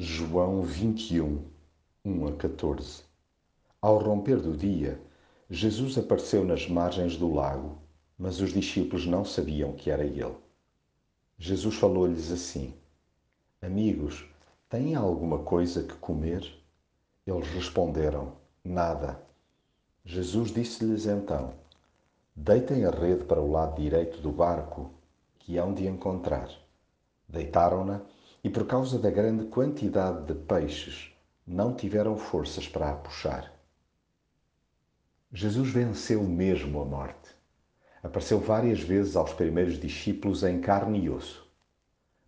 João 21, 1 a 14 Ao romper do dia, Jesus apareceu nas margens do lago, mas os discípulos não sabiam que era ele. Jesus falou-lhes assim: Amigos, têm alguma coisa que comer? Eles responderam: Nada. Jesus disse-lhes então: Deitem a rede para o lado direito do barco, que hão de encontrar. Deitaram-na e por causa da grande quantidade de peixes, não tiveram forças para a puxar. Jesus venceu mesmo a morte. Apareceu várias vezes aos primeiros discípulos em carne e osso.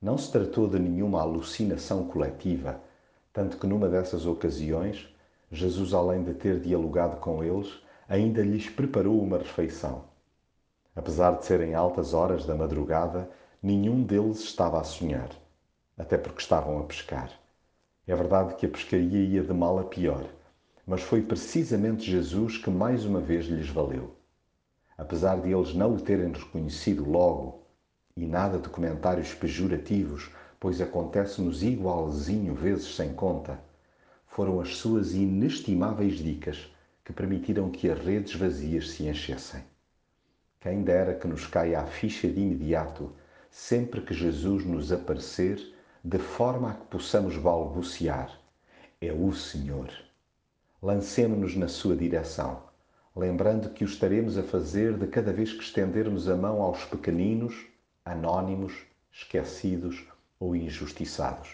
Não se tratou de nenhuma alucinação coletiva, tanto que numa dessas ocasiões, Jesus, além de ter dialogado com eles, ainda lhes preparou uma refeição. Apesar de serem altas horas da madrugada, nenhum deles estava a sonhar até porque estavam a pescar. É verdade que a pescaria ia de mal a pior, mas foi precisamente Jesus que mais uma vez lhes valeu. Apesar de eles não o terem reconhecido logo, e nada de comentários pejorativos, pois acontece-nos igualzinho vezes sem conta, foram as suas inestimáveis dicas que permitiram que as redes vazias se enchessem. Quem dera que nos caia a ficha de imediato, sempre que Jesus nos aparecer de forma a que possamos balbuciar: É o Senhor. Lancemo-nos na sua direção, lembrando que o estaremos a fazer de cada vez que estendermos a mão aos pequeninos, anónimos, esquecidos ou injustiçados.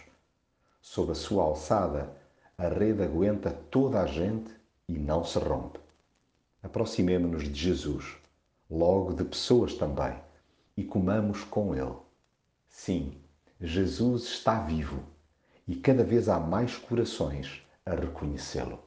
Sob a sua alçada, a rede aguenta toda a gente e não se rompe. Aproximemo-nos de Jesus, logo de pessoas também, e comamos com Ele. Sim, Jesus está vivo e cada vez há mais corações a reconhecê-lo.